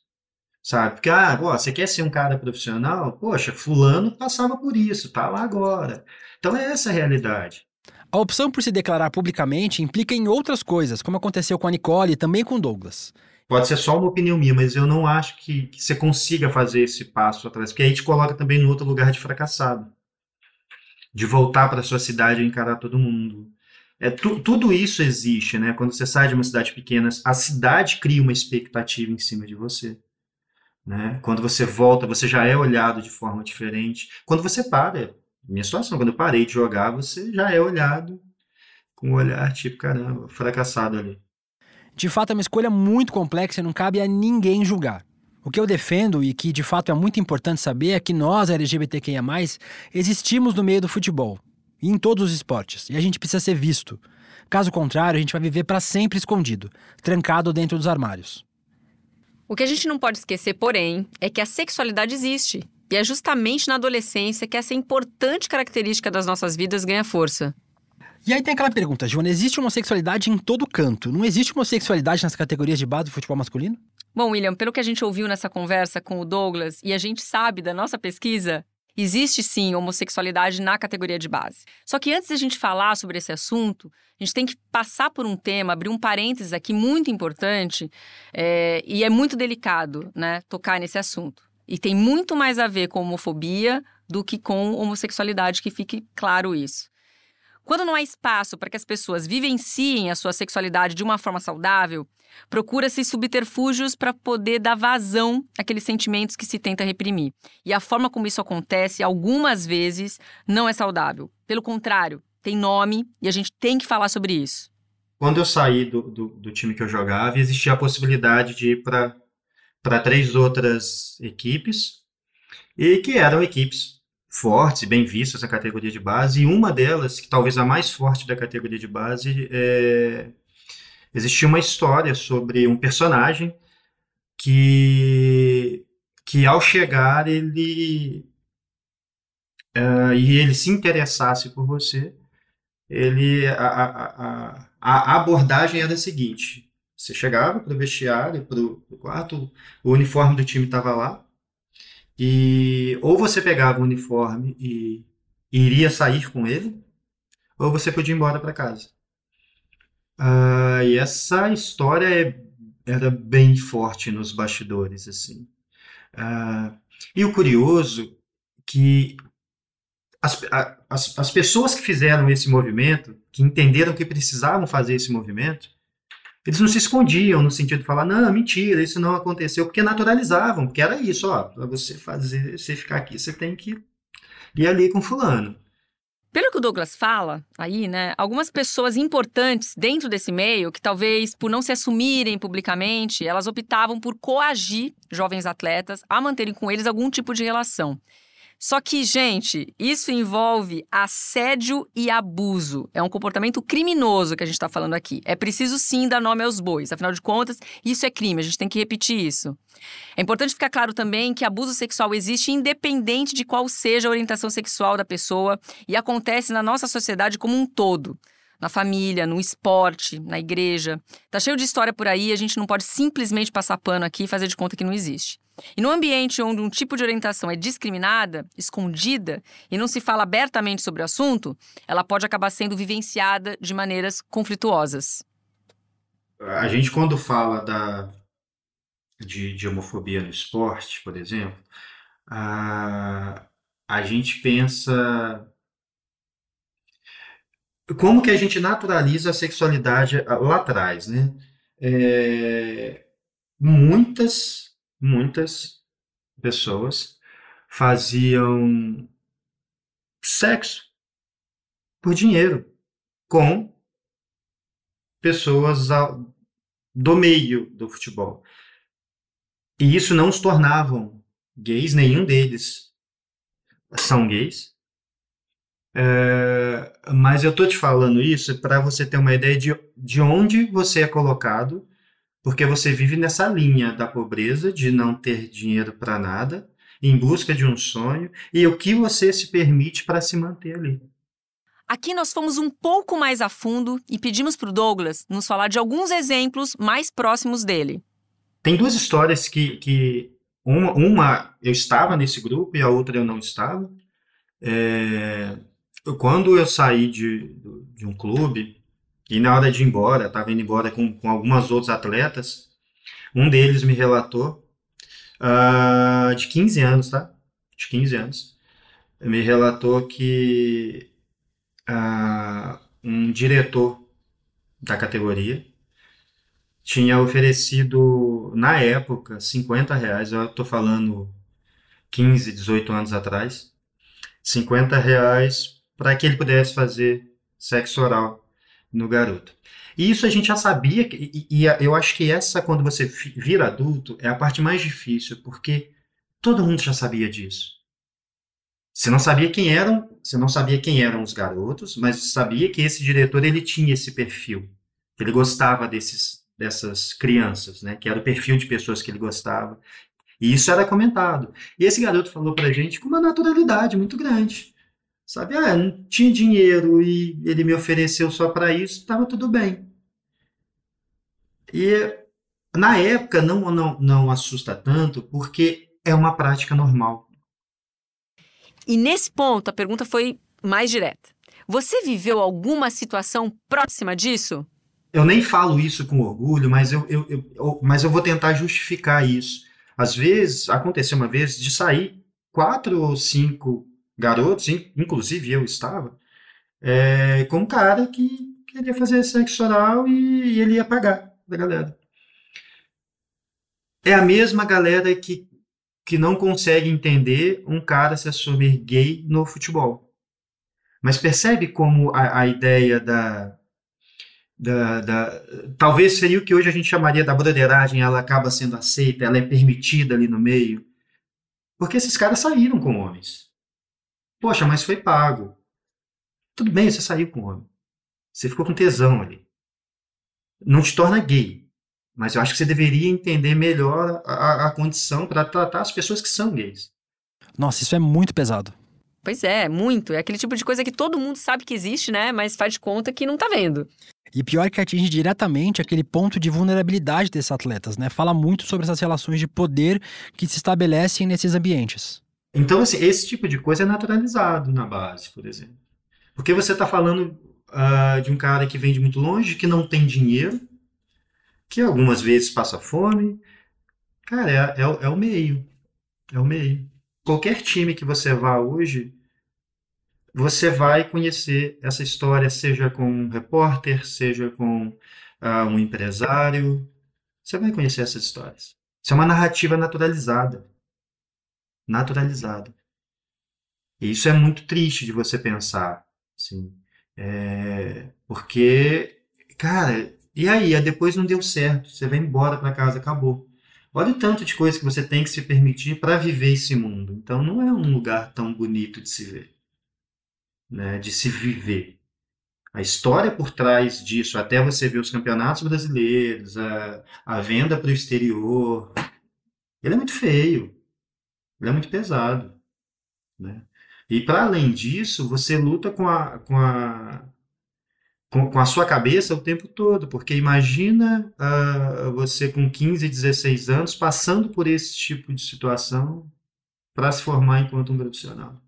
sabe? Porque, ah, você quer ser um cara profissional? Poxa, fulano passava por isso, tá lá agora. Então é essa a realidade. A opção por se declarar publicamente implica em outras coisas, como aconteceu com a Nicole e também com o Douglas. Pode ser só uma opinião minha, mas eu não acho que, que você consiga fazer esse passo atrás, porque aí te coloca também no outro lugar de fracassado. De voltar para sua cidade e encarar todo mundo. É, tu, tudo isso existe, né? Quando você sai de uma cidade pequena, a cidade cria uma expectativa em cima de você. Né? Quando você volta, você já é olhado de forma diferente. Quando você para, minha situação, quando eu parei de jogar, você já é olhado com um olhar tipo, caramba, fracassado ali. De fato, é uma escolha muito complexa e não cabe a ninguém julgar. O que eu defendo e que de fato é muito importante saber é que nós, LGBTQIA, existimos no meio do futebol e em todos os esportes, e a gente precisa ser visto. Caso contrário, a gente vai viver para sempre escondido, trancado dentro dos armários. O que a gente não pode esquecer, porém, é que a sexualidade existe e é justamente na adolescência que essa importante característica das nossas vidas ganha força. E aí tem aquela pergunta, Joana, existe homossexualidade em todo canto. Não existe homossexualidade nas categorias de base do futebol masculino? Bom, William, pelo que a gente ouviu nessa conversa com o Douglas e a gente sabe da nossa pesquisa, existe sim homossexualidade na categoria de base. Só que antes de a gente falar sobre esse assunto, a gente tem que passar por um tema, abrir um parênteses aqui muito importante é, e é muito delicado, né, tocar nesse assunto. E tem muito mais a ver com homofobia do que com homossexualidade, que fique claro isso. Quando não há espaço para que as pessoas vivenciem a sua sexualidade de uma forma saudável, procura-se subterfúgios para poder dar vazão àqueles sentimentos que se tenta reprimir. E a forma como isso acontece, algumas vezes, não é saudável. Pelo contrário, tem nome e a gente tem que falar sobre isso. Quando eu saí do, do, do time que eu jogava, existia a possibilidade de ir para para três outras equipes, e que eram equipes fortes bem vistas na categoria de base, e uma delas, que talvez a mais forte da categoria de base, é... existia uma história sobre um personagem que, que ao chegar ele uh, e ele se interessasse por você, ele a, a, a, a abordagem era a seguinte: você chegava para o vestiário, para o quarto, o uniforme do time estava lá, e ou você pegava o uniforme e, iria sair com ele, ou você podia ir embora para casa. Uh, e essa história é, era bem forte nos bastidores, assim. Uh, e o curioso que as, as, as pessoas que fizeram esse movimento, que entenderam que precisavam fazer esse movimento, Eles não se escondiam no sentido de falar, não, mentira, isso não aconteceu, porque naturalizavam, porque era isso, ó, para você fazer, você ficar aqui, você tem que ir ali com fulano. Pelo que o Douglas fala aí, né, algumas pessoas importantes dentro desse meio, que talvez por não se assumirem publicamente, elas optavam por coagir jovens atletas a manterem com eles algum tipo de relação. Só que, gente, isso envolve assédio e abuso. É um comportamento criminoso que a gente está falando aqui. É preciso sim dar nome aos bois. Afinal de contas, isso é crime. A gente tem que repetir isso. É importante ficar claro também que abuso sexual existe independente de qual seja a orientação sexual da pessoa e acontece na nossa sociedade como um todo na família, no esporte, na igreja. Tá cheio de história por aí, a gente não pode simplesmente passar pano aqui e fazer de conta que não existe. E no ambiente onde um tipo de orientação é discriminada, escondida e não se fala abertamente sobre o assunto, ela pode acabar sendo vivenciada de maneiras conflituosas. A gente, quando fala da, de, de homofobia no esporte, por exemplo, a, a gente pensa como que a gente naturaliza a sexualidade lá atrás, né? É, muitas, muitas pessoas faziam sexo por dinheiro com pessoas do meio do futebol. E isso não os tornavam gays, nenhum deles são gays. É, mas eu estou te falando isso para você ter uma ideia de, de onde você é colocado, porque você vive nessa linha da pobreza, de não ter dinheiro para nada, em busca de um sonho, e o que você se permite para se manter ali. Aqui nós fomos um pouco mais a fundo e pedimos para o Douglas nos falar de alguns exemplos mais próximos dele. Tem duas histórias que, que uma, uma eu estava nesse grupo e a outra eu não estava. É, quando eu saí de, de um clube, e na hora de ir embora, estava indo embora com, com algumas outros atletas, um deles me relatou, uh, de 15 anos, tá? De 15 anos, me relatou que uh, um diretor da categoria tinha oferecido, na época, 50 reais, eu estou falando 15, 18 anos atrás, 50 reais para que ele pudesse fazer sexo oral no garoto. E isso a gente já sabia, e, e eu acho que essa, quando você vira adulto, é a parte mais difícil, porque todo mundo já sabia disso. Você não sabia quem eram, você não sabia quem eram os garotos, mas sabia que esse diretor ele tinha esse perfil, ele gostava desses, dessas crianças, né? Que era o perfil de pessoas que ele gostava. E isso era comentado. E esse garoto falou pra gente com uma naturalidade muito grande. Sabe? Ah, não tinha dinheiro e ele me ofereceu só para isso, estava tudo bem. E na época não, não, não assusta tanto, porque é uma prática normal. E nesse ponto, a pergunta foi mais direta. Você viveu alguma situação próxima disso? Eu nem falo isso com orgulho, mas eu, eu, eu, mas eu vou tentar justificar isso. Às vezes, aconteceu uma vez de sair quatro ou cinco garotos, inclusive eu estava, é, com um cara que queria fazer sexo oral e, e ele ia pagar da galera. É a mesma galera que, que não consegue entender um cara se assumir gay no futebol. Mas percebe como a, a ideia da, da, da, Talvez seria o que hoje a gente chamaria da broderagem, ela acaba sendo aceita, ela é permitida ali no meio. Porque esses caras saíram com homens. Poxa, mas foi pago. Tudo bem, você saiu com o homem. Você ficou com tesão ali. Não te torna gay. Mas eu acho que você deveria entender melhor a, a condição para tratar as pessoas que são gays. Nossa, isso é muito pesado. Pois é, muito. É aquele tipo de coisa que todo mundo sabe que existe, né? Mas faz de conta que não tá vendo. E pior que atinge diretamente aquele ponto de vulnerabilidade desses atletas, né? Fala muito sobre essas relações de poder que se estabelecem nesses ambientes. Então, assim, esse tipo de coisa é naturalizado na base, por exemplo. Porque você está falando uh, de um cara que vem de muito longe, que não tem dinheiro, que algumas vezes passa fome. Cara, é, é, é o meio. É o meio. Qualquer time que você vá hoje, você vai conhecer essa história, seja com um repórter, seja com a um empresário. Você vai conhecer essas histórias. Isso é uma narrativa naturalizada. Naturalizada. E isso é muito triste de você pensar. Assim, é, porque, cara, e aí? Depois não deu certo. Você vai embora para casa, acabou. Olha o tanto de coisa que você tem que se permitir para viver esse mundo. Então não é um lugar tão bonito de se ver, né? de se viver. A história por trás disso, até você ver os campeonatos brasileiros, a, a venda para o exterior, ele é muito feio, é muito pesado. Né? E para além disso, você luta com a, com a com, com, a sua cabeça o tempo todo, porque imagina uh, você com 15, 16 anos passando por esse tipo de situação para se formar enquanto um profissional.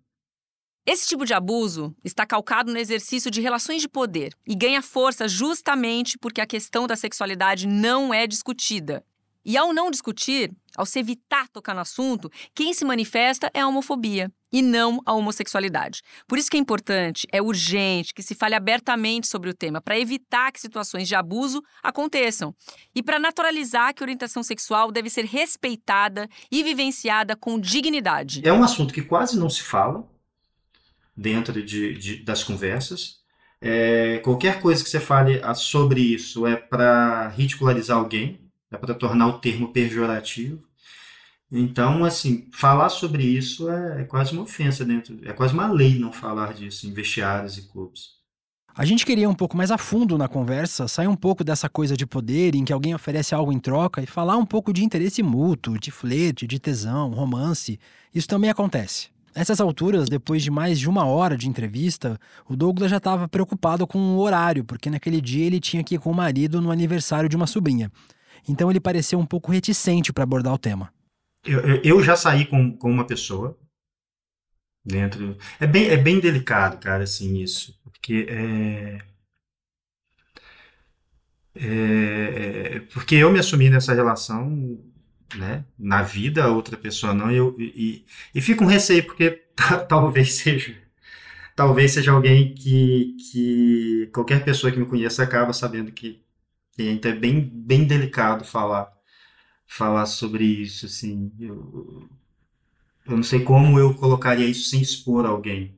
Esse tipo de abuso está calcado no exercício de relações de poder e ganha força justamente porque a questão da sexualidade não é discutida. E ao não discutir, ao se evitar tocar no assunto, quem se manifesta é a homofobia e não a homossexualidade. Por isso que é importante, é urgente que se fale abertamente sobre o tema, para evitar que situações de abuso aconteçam e para naturalizar que a orientação sexual deve ser respeitada e vivenciada com dignidade. É um assunto que quase não se fala dentro de, de das conversas. É, qualquer coisa que você fale sobre isso é para ridicularizar alguém é para tornar o termo pejorativo. Então, assim, falar sobre isso é, é, quase uma ofensa dentro, é quase uma lei não falar disso em vestiários e clubes. A gente queria um pouco mais a fundo na conversa, sair um pouco dessa coisa de poder em que alguém oferece algo em troca e falar um pouco de interesse mútuo, de flerte, de tesão, romance. Isso também acontece. Nessas alturas, depois de mais de uma hora de entrevista, o Douglas já estava preocupado com o horário, porque naquele dia ele tinha que ir com o marido no aniversário de uma sobrinha então ele pareceu um pouco reticente para abordar o tema. Eu, eu já saí com, com uma pessoa dentro. É bem, é bem delicado, cara, assim, isso. Porque é, é, porque eu me assumi nessa relação, né, na vida, a outra pessoa não, e, eu, e, e fico com receio, porque talvez seja talvez seja alguém que, que qualquer pessoa que me conheça acaba sabendo que então é bem, bem delicado falar, falar sobre isso, assim. Eu, eu não sei como eu colocaria isso sem expor alguém,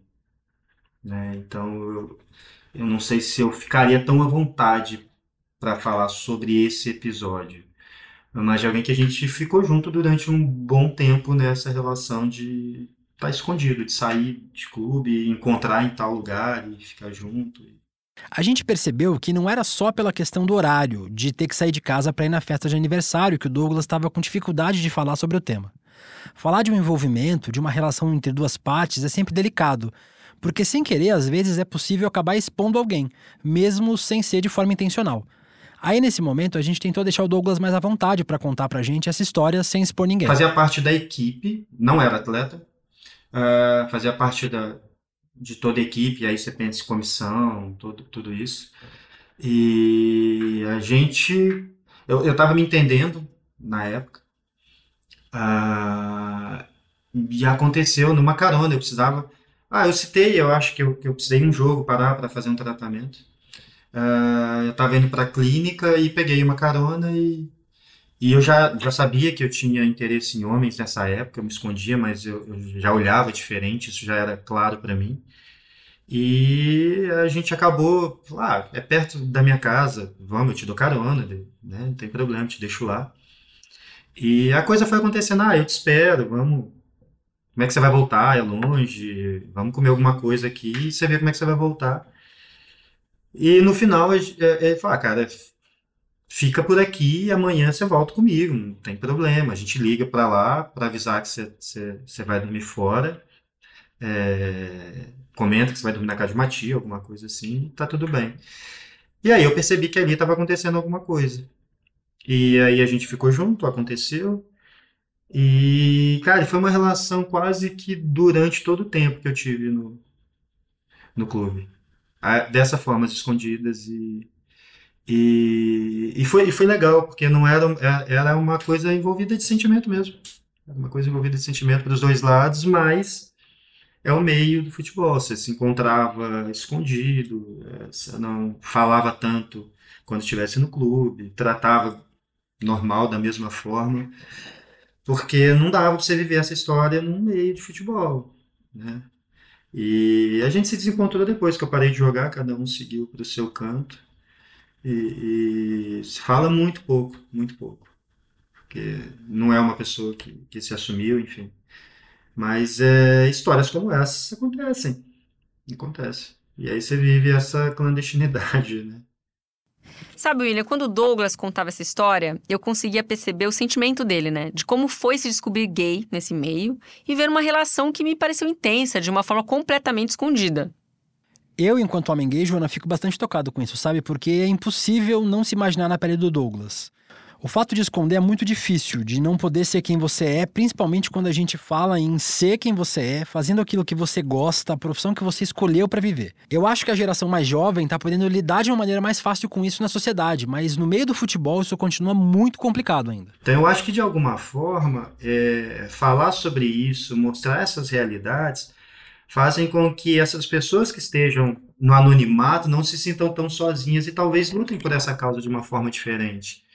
né? Então eu, eu não sei se eu ficaria tão à vontade para falar sobre esse episódio. Mas de alguém que a gente ficou junto durante um bom tempo nessa relação de estar tá escondido, de sair de clube, encontrar em tal lugar e ficar junto. A gente percebeu que não era só pela questão do horário, de ter que sair de casa para ir na festa de aniversário, que o Douglas estava com dificuldade de falar sobre o tema. Falar de um envolvimento, de uma relação entre duas partes, é sempre delicado, porque sem querer, às vezes é possível acabar expondo alguém, mesmo sem ser de forma intencional. Aí, nesse momento, a gente tentou deixar o Douglas mais à vontade para contar pra gente essa história sem expor ninguém. Fazia parte da equipe, não era atleta, uh, fazia parte da, de toda a equipe, aí você pensa em comissão, tudo, tudo isso. E a gente. Eu estava me entendendo na época. Ah, e aconteceu numa carona, eu precisava. Ah, eu citei, eu acho que eu, que eu precisei um jogo parar para fazer um tratamento. Ah, eu estava indo para clínica e peguei uma carona e, e eu já, já sabia que eu tinha interesse em homens nessa época, eu me escondia, mas eu, eu já olhava diferente, isso já era claro para mim. E a gente acabou, ah, é perto da minha casa, vamos, eu te dou carona, né? Não tem problema, te deixo lá. E a coisa foi acontecendo, ah, eu te espero, vamos. Como é que você vai voltar? É longe, vamos comer alguma coisa aqui e você vê como é que você vai voltar. E no final ele é, é, fala, ah, cara, fica por aqui e amanhã você volta comigo, não tem problema. A gente liga para lá para avisar que você, você, você vai dormir fora. É, comenta que você vai dormir na casa de uma tia, alguma coisa assim, tá tudo bem. E aí eu percebi que ali estava acontecendo alguma coisa. E aí a gente ficou junto, aconteceu. E, cara, foi uma relação quase que durante todo o tempo que eu tive no, no clube. Dessa forma, escondidas e. E, e, foi, foi legal, porque não era, é, era uma coisa envolvida de sentimento mesmo. Era uma coisa envolvida de sentimento para os dois lados, mas é o meio do futebol. Você se encontrava escondido, é, você não falava tanto quando estivesse no clube, tratava normal da mesma forma, porque não dava para você viver essa história num meio de futebol, né? E a gente se desencontrou depois que eu parei de jogar, cada um seguiu para o seu canto. E, e, se fala muito pouco, muito pouco. Porque não é uma pessoa que, que se assumiu, enfim. Mas é, histórias como essas acontecem. Acontece. E aí você vive essa clandestinidade, né? Sabe, William, quando o Douglas contava essa história, eu conseguia perceber o sentimento dele, né? De como foi se descobrir gay nesse meio e ver uma relação que me pareceu intensa, de uma forma completamente escondida. Eu, enquanto homem gay, Joana, fico bastante tocado com isso, sabe? Porque é impossível não se imaginar na pele do Douglas. O fato de esconder é muito difícil, de não poder ser quem você é, principalmente quando a gente fala em ser quem você é, fazendo aquilo que você gosta, a profissão que você escolheu para viver. Eu acho que a geração mais jovem está podendo lidar de uma maneira mais fácil com isso na sociedade, mas no meio do futebol isso continua muito complicado ainda. Então eu acho que de alguma forma é, falar sobre isso, mostrar essas realidades, fazem com que essas pessoas que estejam no anonimato não se sintam tão sozinhas e talvez lutem por essa causa de uma forma diferente.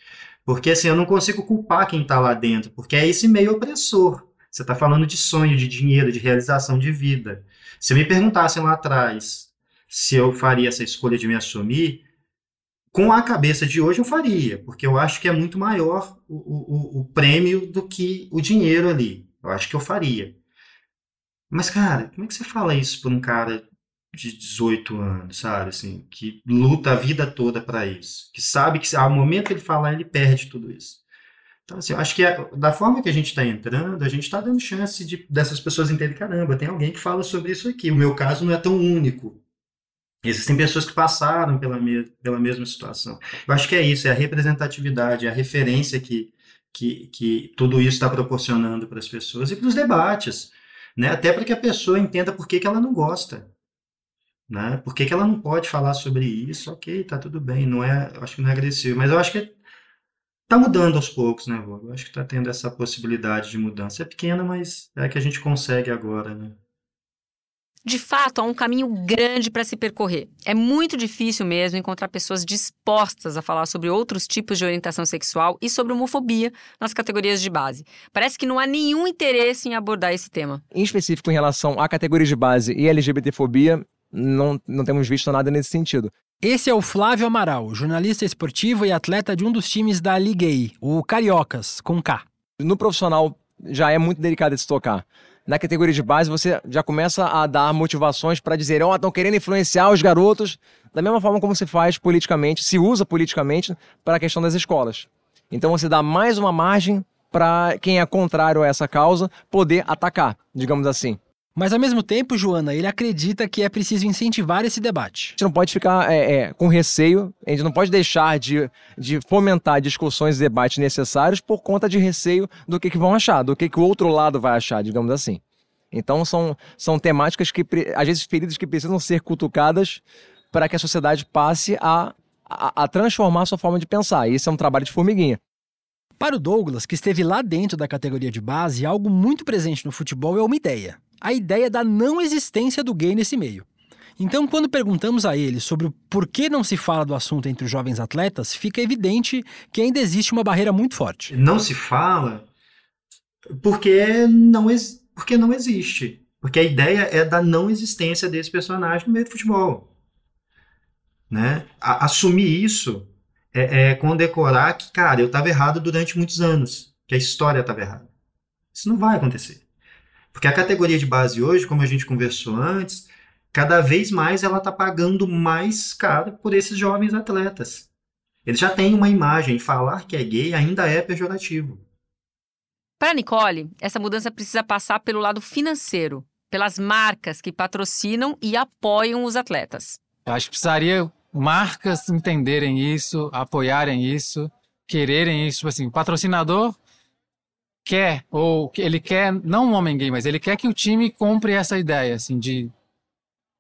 Porque assim, eu não consigo culpar quem está lá dentro, porque é esse meio opressor. Você está falando de sonho, de dinheiro, de realização de vida. Se me perguntassem lá atrás se eu faria essa escolha de me assumir, com a cabeça de hoje eu faria, porque eu acho que é muito maior o, o, o prêmio do que o dinheiro ali. Eu acho que eu faria. Mas, cara, como é que você fala isso para um cara de 18 anos, sabe? Assim, que luta a vida toda para isso. Que sabe que ao momento que ele falar, ele perde tudo isso. Então, assim, eu acho que é, da forma que a gente está entrando, a gente está dando chance de, dessas pessoas entenderem, caramba, tem alguém que fala sobre isso aqui. O meu caso não é tão único. Existem pessoas que passaram pela, me, pela mesma situação. Eu acho que é isso, é a representatividade, é a referência que, que, que tudo isso está proporcionando para as pessoas e para os debates. Né? Até para que a pessoa entenda por que, que ela não gosta. Né? Por que, que ela não pode falar sobre isso? Ok, tá tudo bem, não é, acho que não é agressivo, mas eu acho que tá mudando aos poucos, né, vô? Eu acho que tá tendo essa possibilidade de mudança. É pequena, mas é a que a gente consegue agora, né? De fato, há um caminho grande para se percorrer. É muito difícil mesmo encontrar pessoas dispostas a falar sobre outros tipos de orientação sexual e sobre homofobia nas categorias de base. Parece que não há nenhum interesse em abordar esse tema. Em específico, em relação a categorias de base e LGBTfobia, não, não temos visto nada nesse sentido. Esse é o Flávio Amaral, jornalista esportivo e atleta de um dos times da Liga E, o Cariocas, com K. No profissional já é muito delicado de se tocar. Na categoria de base, você já começa a dar motivações para dizer, ó, oh, estão querendo influenciar os garotos, da mesma forma como se faz politicamente, se usa politicamente para a questão das escolas. Então você dá mais uma margem para quem é contrário a essa causa poder atacar, digamos assim. Mas ao mesmo tempo, Joana, ele acredita que é preciso incentivar esse debate. A gente não pode ficar é, é, com receio, a gente não pode deixar de, de fomentar discussões e debates necessários por conta de receio do que, que vão achar, do que, que o outro lado vai achar, digamos assim. Então são, são temáticas que, às vezes, feridas que precisam ser cutucadas para que a sociedade passe a, a, a transformar a sua forma de pensar. E isso é um trabalho de formiguinha. Para o Douglas, que esteve lá dentro da categoria de base, algo muito presente no futebol é uma ideia a ideia da não existência do gay nesse meio. Então, quando perguntamos a ele sobre o porquê não se fala do assunto entre os jovens atletas, fica evidente que ainda existe uma barreira muito forte. Não se fala porque não, porque não existe. Porque a ideia é da não existência desse personagem no meio do futebol. Né? Assumir isso é, é condecorar que, cara, eu estava errado durante muitos anos, que a história estava errada. Isso não vai acontecer. Porque a categoria de base hoje, como a gente conversou antes, cada vez mais ela está pagando mais caro por esses jovens atletas. Eles já têm uma imagem, falar que é gay ainda é pejorativo. Para Nicole, essa mudança precisa passar pelo lado financeiro, pelas marcas que patrocinam e apoiam os atletas. Eu acho que precisaria marcas entenderem isso, apoiarem isso, quererem isso. Tipo assim, o patrocinador quer, ou ele quer, não um homem gay, mas ele quer que o time compre essa ideia, assim, de,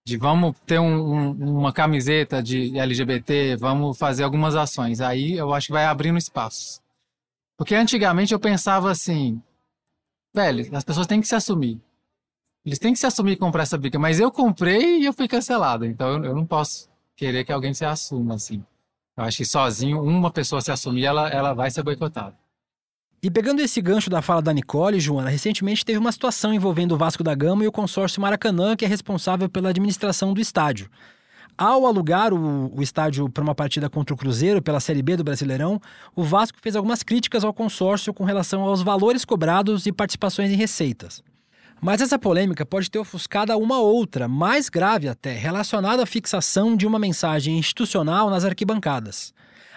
de vamos ter um, um, uma camiseta de LGBT, vamos fazer algumas ações. Aí eu acho que vai abrindo espaço. Porque antigamente eu pensava assim, velho, as pessoas têm que se assumir. Eles têm que se assumir e comprar essa briga, mas eu comprei e eu fui cancelado, então eu, eu não posso querer que alguém se assuma assim. Eu acho que sozinho, uma pessoa se assumir, ela, ela vai ser boicotada. E pegando esse gancho da fala da Nicole, Joana, recentemente teve uma situação envolvendo o Vasco da Gama e o consórcio Maracanã, que é responsável pela administração do estádio. Ao alugar o, o estádio para uma partida contra o Cruzeiro pela Série B do Brasileirão, o Vasco fez algumas críticas ao consórcio com relação aos valores cobrados e participações em receitas. Mas essa polêmica pode ter ofuscado uma outra, mais grave até, relacionada à fixação de uma mensagem institucional nas arquibancadas.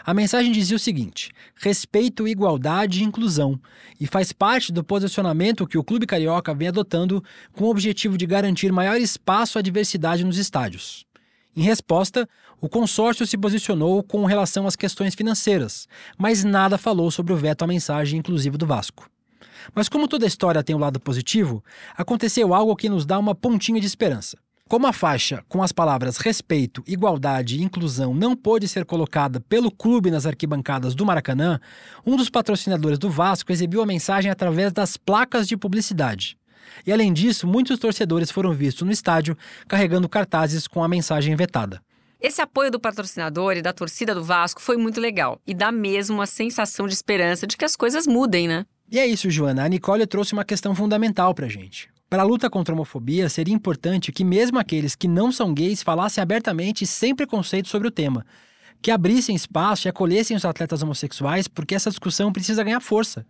A mensagem dizia o seguinte: respeito, igualdade e inclusão, e faz parte do posicionamento que o Clube Carioca vem adotando com o objetivo de garantir maior espaço à diversidade nos estádios. Em resposta, o consórcio se posicionou com relação às questões financeiras, mas nada falou sobre o veto à mensagem inclusiva do Vasco. Mas como toda história tem um lado positivo, aconteceu algo que nos dá uma pontinha de esperança. Como a faixa com as palavras respeito, igualdade e inclusão não pôde ser colocada pelo clube nas arquibancadas do Maracanã, um dos patrocinadores do Vasco exibiu a mensagem através das placas de publicidade. E além disso, muitos torcedores foram vistos no estádio carregando cartazes com a mensagem vetada. Esse apoio do patrocinador e da torcida do Vasco foi muito legal e dá mesmo uma sensação de esperança de que as coisas mudem, né? E é isso, Joana. A Nicole trouxe uma questão fundamental pra gente. Para a luta contra a homofobia, seria importante que mesmo aqueles que não são gays falassem abertamente e sem preconceito sobre o tema. Que abrissem espaço e acolhessem os atletas homossexuais, porque essa discussão precisa ganhar força.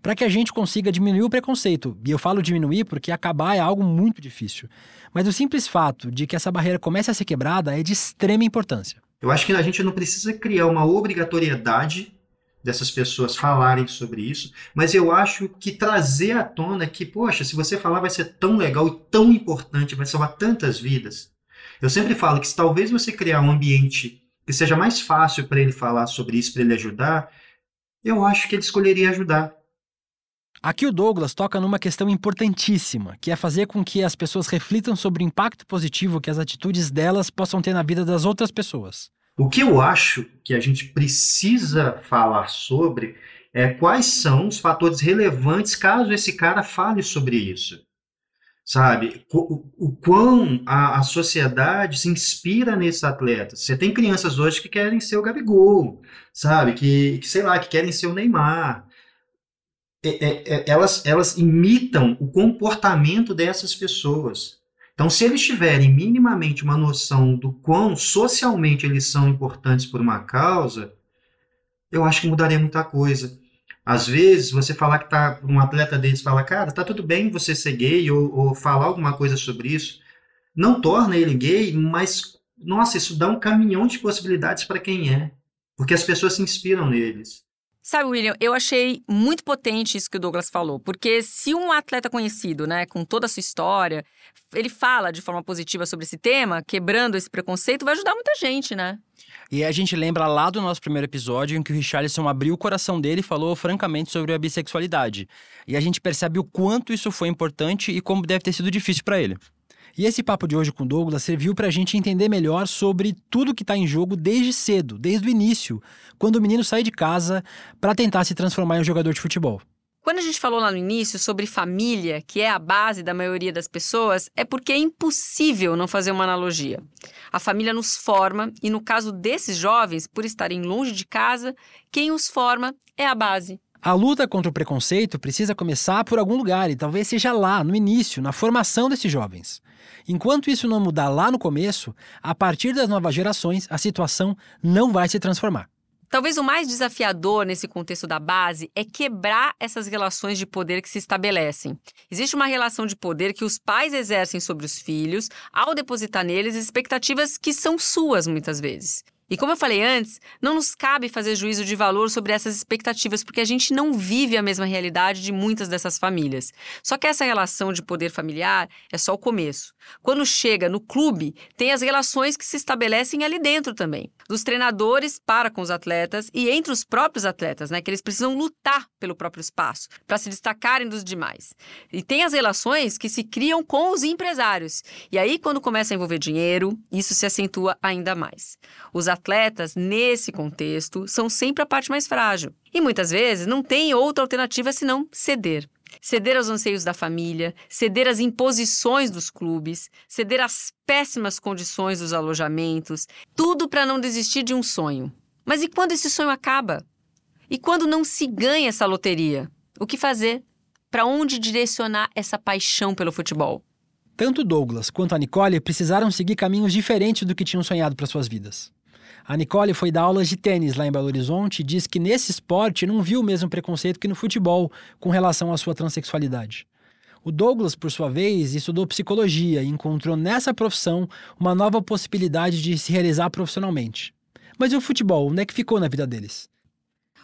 Para que a gente consiga diminuir o preconceito. E eu falo diminuir porque acabar é algo muito difícil. Mas o simples fato de que essa barreira comece a ser quebrada é de extrema importância. Eu acho que a gente não precisa criar uma obrigatoriedade dessas pessoas falarem sobre isso, mas eu acho que trazer à tona que, poxa, se você falar vai ser tão legal e tão importante, vai salvar tantas vidas. Eu sempre falo que se talvez você criar um ambiente que seja mais fácil para ele falar sobre isso, para ele ajudar, eu acho que ele escolheria ajudar. Aqui o Douglas toca numa questão importantíssima, que é fazer com que as pessoas reflitam sobre o impacto positivo que as atitudes delas possam ter na vida das outras pessoas. O que eu acho que a gente precisa falar sobre é quais são os fatores relevantes caso esse cara fale sobre isso. Sabe? O, o quão a, a, sociedade se inspira nesses atletas. Você tem crianças hoje que querem ser o Gabigol, sabe? Que, que sei lá, que querem ser o Neymar. É, é, é, elas, elas imitam o comportamento dessas pessoas. Então, se eles tiverem minimamente uma noção do quão socialmente eles são importantes por uma causa, eu acho que mudaria muita coisa. Às vezes, você falar que tá um atleta deles fala, cara, tá tudo bem você ser gay ou, ou falar alguma coisa sobre isso, não torna ele gay, mas nossa, isso dá um caminhão de possibilidades para quem é, porque as pessoas se inspiram neles. Sabe, William, eu achei muito potente isso que o Douglas falou, porque se um atleta conhecido, né, com toda a sua história, ele fala de forma positiva sobre esse tema, quebrando esse preconceito, vai ajudar muita gente, né? E a gente lembra lá do nosso primeiro episódio em que o Richarlison abriu o coração dele e falou francamente sobre a bissexualidade. E a gente percebe o quanto isso foi importante e como deve ter sido difícil para ele. E esse papo de hoje com o Douglas serviu para a gente entender melhor sobre tudo que está em jogo desde cedo, desde o início, quando o menino sai de casa para tentar se transformar em um jogador de futebol. Quando a gente falou lá no início sobre família, que é a base da maioria das pessoas, é porque é impossível não fazer uma analogia. A família nos forma e, no caso desses jovens, por estarem longe de casa, quem os forma é a base. A luta contra o preconceito precisa começar por algum lugar e talvez seja lá, no início, na formação desses jovens. Enquanto isso não mudar lá no começo, a partir das novas gerações, a situação não vai se transformar. Talvez o mais desafiador nesse contexto da base é quebrar essas relações de poder que se estabelecem. Existe uma relação de poder que os pais exercem sobre os filhos ao depositar neles expectativas que são suas muitas vezes. E como eu falei antes, não nos cabe fazer juízo de valor sobre essas expectativas, porque a gente não vive a mesma realidade de muitas dessas famílias. Só que essa relação de poder familiar é só o começo. Quando chega no clube, tem as relações que se estabelecem ali dentro também. Dos treinadores para com os atletas e entre os próprios atletas, né? Que eles precisam lutar pelo próprio espaço para se destacarem dos demais. E tem as relações que se criam com os empresários. E aí, quando começa a envolver dinheiro, isso se acentua ainda mais. Os nesse contexto, são sempre a parte mais frágil. E muitas vezes não tem outra alternativa senão ceder. ceder aos anseios da família, ceder às imposições dos clubes, ceder às péssimas condições dos alojamentos, tudo para não desistir de um sonho. Mas e quando esse sonho acaba? E quando não se ganha essa loteria? O que fazer? Para onde direcionar essa paixão pelo futebol? Tanto Douglas quanto a Nicole precisaram seguir caminhos diferentes do que tinham sonhado para suas vidas. A Nicole foi dar aulas de tênis lá em Belo Horizonte e diz que nesse esporte não viu o mesmo preconceito que no futebol com relação à sua transexualidade. O Douglas, por sua vez, estudou psicologia e encontrou nessa profissão uma nova possibilidade de se realizar profissionalmente. Mas e o futebol? Onde é que ficou na vida deles?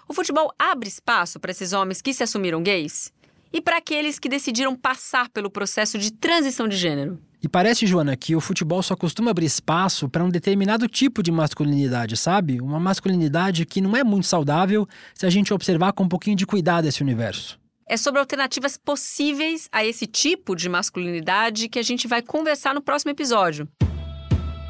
O futebol abre espaço para esses homens que se assumiram gays? E para aqueles que decidiram passar pelo processo de transição de gênero? E parece, Joana, que o futebol só costuma abrir espaço para um determinado tipo de masculinidade, sabe? Uma masculinidade que não é muito saudável se a gente observar com um pouquinho de cuidado esse universo. É sobre alternativas possíveis a esse tipo de masculinidade que a gente vai conversar no próximo episódio.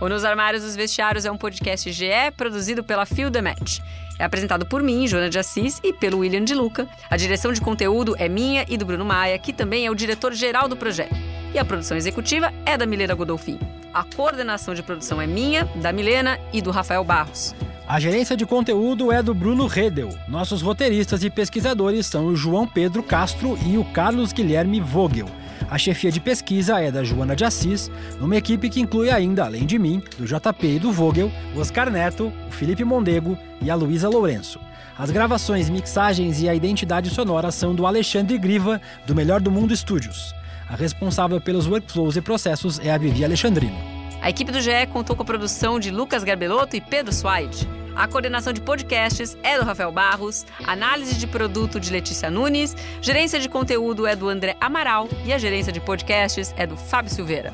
O Nos Armários dos Vestiários é um podcast GE produzido pela Fio The Match. É apresentado por mim, Joana de Assis, e pelo William de Luca. A direção de conteúdo é minha e do Bruno Maia, que também é o diretor-geral do projeto. E a produção executiva é da Milena Godolfin. A coordenação de produção é minha, da Milena e do Rafael Barros. A gerência de conteúdo é do Bruno Redel. Nossos roteiristas e pesquisadores são o João Pedro Castro e o Carlos Guilherme Vogel. A chefia de pesquisa é da Joana de Assis, numa equipe que inclui ainda, além de mim, do JP e do Vogel, o Oscar Neto, o Felipe Mondego e a Luísa Lourenço. As gravações, mixagens e a identidade sonora são do Alexandre Griva, do Melhor do Mundo Studios. A responsável pelos workflows e processos é a Vivi Alexandrino. A equipe do GE contou com a produção de Lucas Garbelotto e Pedro Suaide. A coordenação de podcasts é do Rafael Barros, análise de produto de Letícia Nunes, gerência de conteúdo é do André Amaral e a gerência de podcasts é do Fábio Silveira.